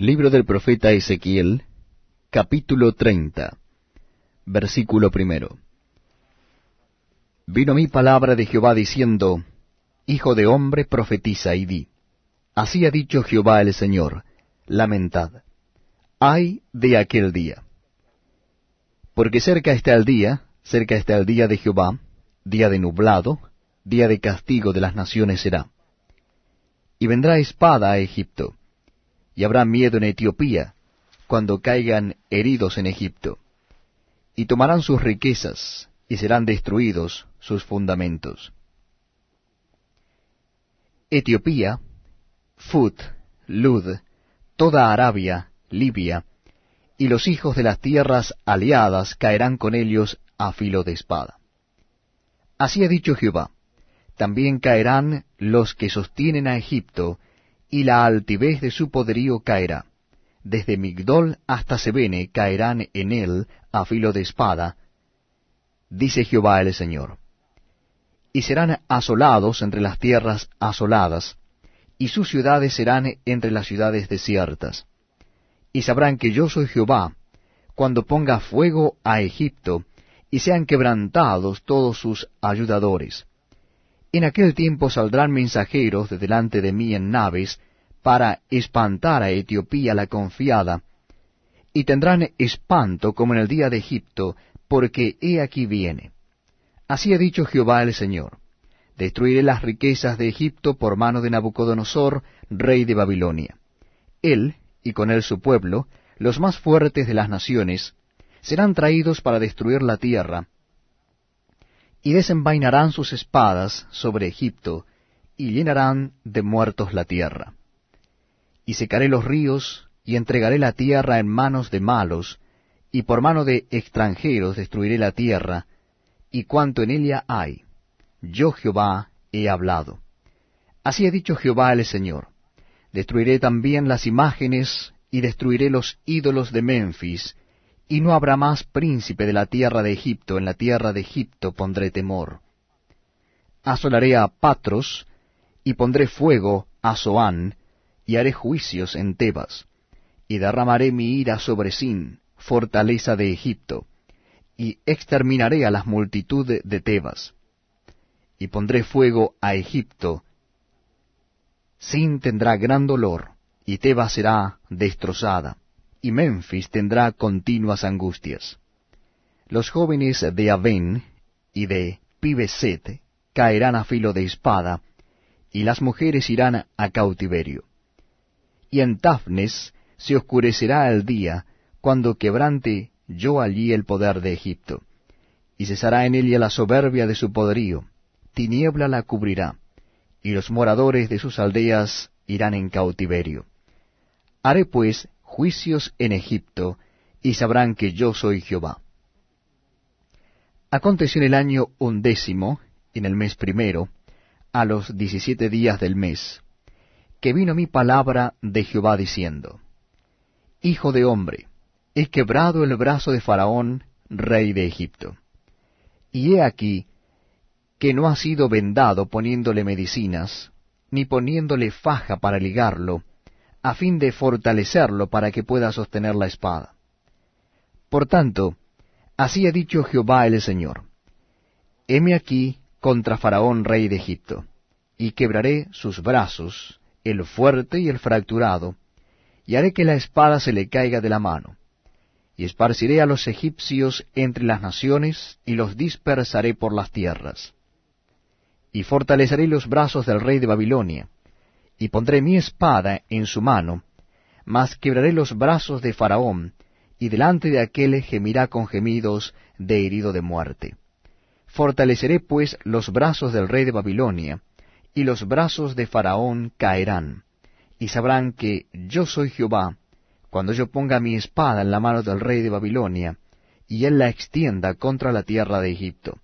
Libro del profeta Ezequiel, capítulo 30, versículo primero. Vino mi palabra de Jehová diciendo, Hijo de hombre, profetiza y di, Así ha dicho Jehová el Señor, lamentad, ay de aquel día. Porque cerca está el día, cerca está el día de Jehová, día de nublado, día de castigo de las naciones será. Y vendrá espada a Egipto y habrá miedo en Etiopía, cuando caigan heridos en Egipto. Y tomarán sus riquezas, y serán destruidos sus fundamentos. Etiopía, Fut, Lud, toda Arabia, Libia, y los hijos de las tierras aliadas caerán con ellos a filo de espada. Así ha dicho Jehová, también caerán los que sostienen a Egipto, y la altivez de su poderío caerá. Desde Migdol hasta Sebene caerán en él a filo de espada, dice Jehová el Señor. Y serán asolados entre las tierras asoladas, y sus ciudades serán entre las ciudades desiertas. Y sabrán que yo soy Jehová, cuando ponga fuego a Egipto, y sean quebrantados todos sus ayudadores en aquel tiempo saldrán mensajeros de delante de mí en naves, para espantar a Etiopía la confiada, y tendrán espanto como en el día de Egipto, porque he aquí viene. Así ha dicho Jehová el Señor. Destruiré las riquezas de Egipto por mano de Nabucodonosor, rey de Babilonia. Él, y con él su pueblo, los más fuertes de las naciones, serán traídos para destruir la tierra, y desenvainarán sus espadas sobre Egipto, y llenarán de muertos la tierra. Y secaré los ríos, y entregaré la tierra en manos de malos, y por mano de extranjeros destruiré la tierra, y cuanto en ella hay. Yo Jehová he hablado. Así ha dicho Jehová el Señor. Destruiré también las imágenes, y destruiré los ídolos de Memphis, y no habrá más príncipe de la tierra de Egipto, en la tierra de Egipto pondré temor. Asolaré a Patros, y pondré fuego a Zoán, y haré juicios en Tebas, y derramaré mi ira sobre Sin, fortaleza de Egipto, y exterminaré a las multitudes de Tebas, y pondré fuego a Egipto. Sin tendrá gran dolor, y Tebas será destrozada y Memphis tendrá continuas angustias. Los jóvenes de Aven y de Pibeset caerán a filo de espada, y las mujeres irán a cautiverio. Y en Tafnes se oscurecerá el día, cuando quebrante yo allí el poder de Egipto, y cesará en ella la soberbia de su poderío, tiniebla la cubrirá, y los moradores de sus aldeas irán en cautiverio. Haré pues juicios en Egipto, y sabrán que yo soy Jehová. Aconteció en el año undécimo, en el mes primero, a los diecisiete días del mes, que vino mi palabra de Jehová diciendo, Hijo de hombre, he quebrado el brazo de Faraón, rey de Egipto. Y he aquí que no ha sido vendado poniéndole medicinas, ni poniéndole faja para ligarlo, a fin de fortalecerlo para que pueda sostener la espada. Por tanto, así ha dicho Jehová el Señor, heme aquí contra Faraón rey de Egipto, y quebraré sus brazos, el fuerte y el fracturado, y haré que la espada se le caiga de la mano, y esparciré a los egipcios entre las naciones, y los dispersaré por las tierras. Y fortaleceré los brazos del rey de Babilonia, y pondré mi espada en su mano, mas quebraré los brazos de Faraón, y delante de aquel gemirá con gemidos de herido de muerte. Fortaleceré pues los brazos del rey de Babilonia, y los brazos de Faraón caerán, y sabrán que yo soy Jehová, cuando yo ponga mi espada en la mano del rey de Babilonia, y él la extienda contra la tierra de Egipto.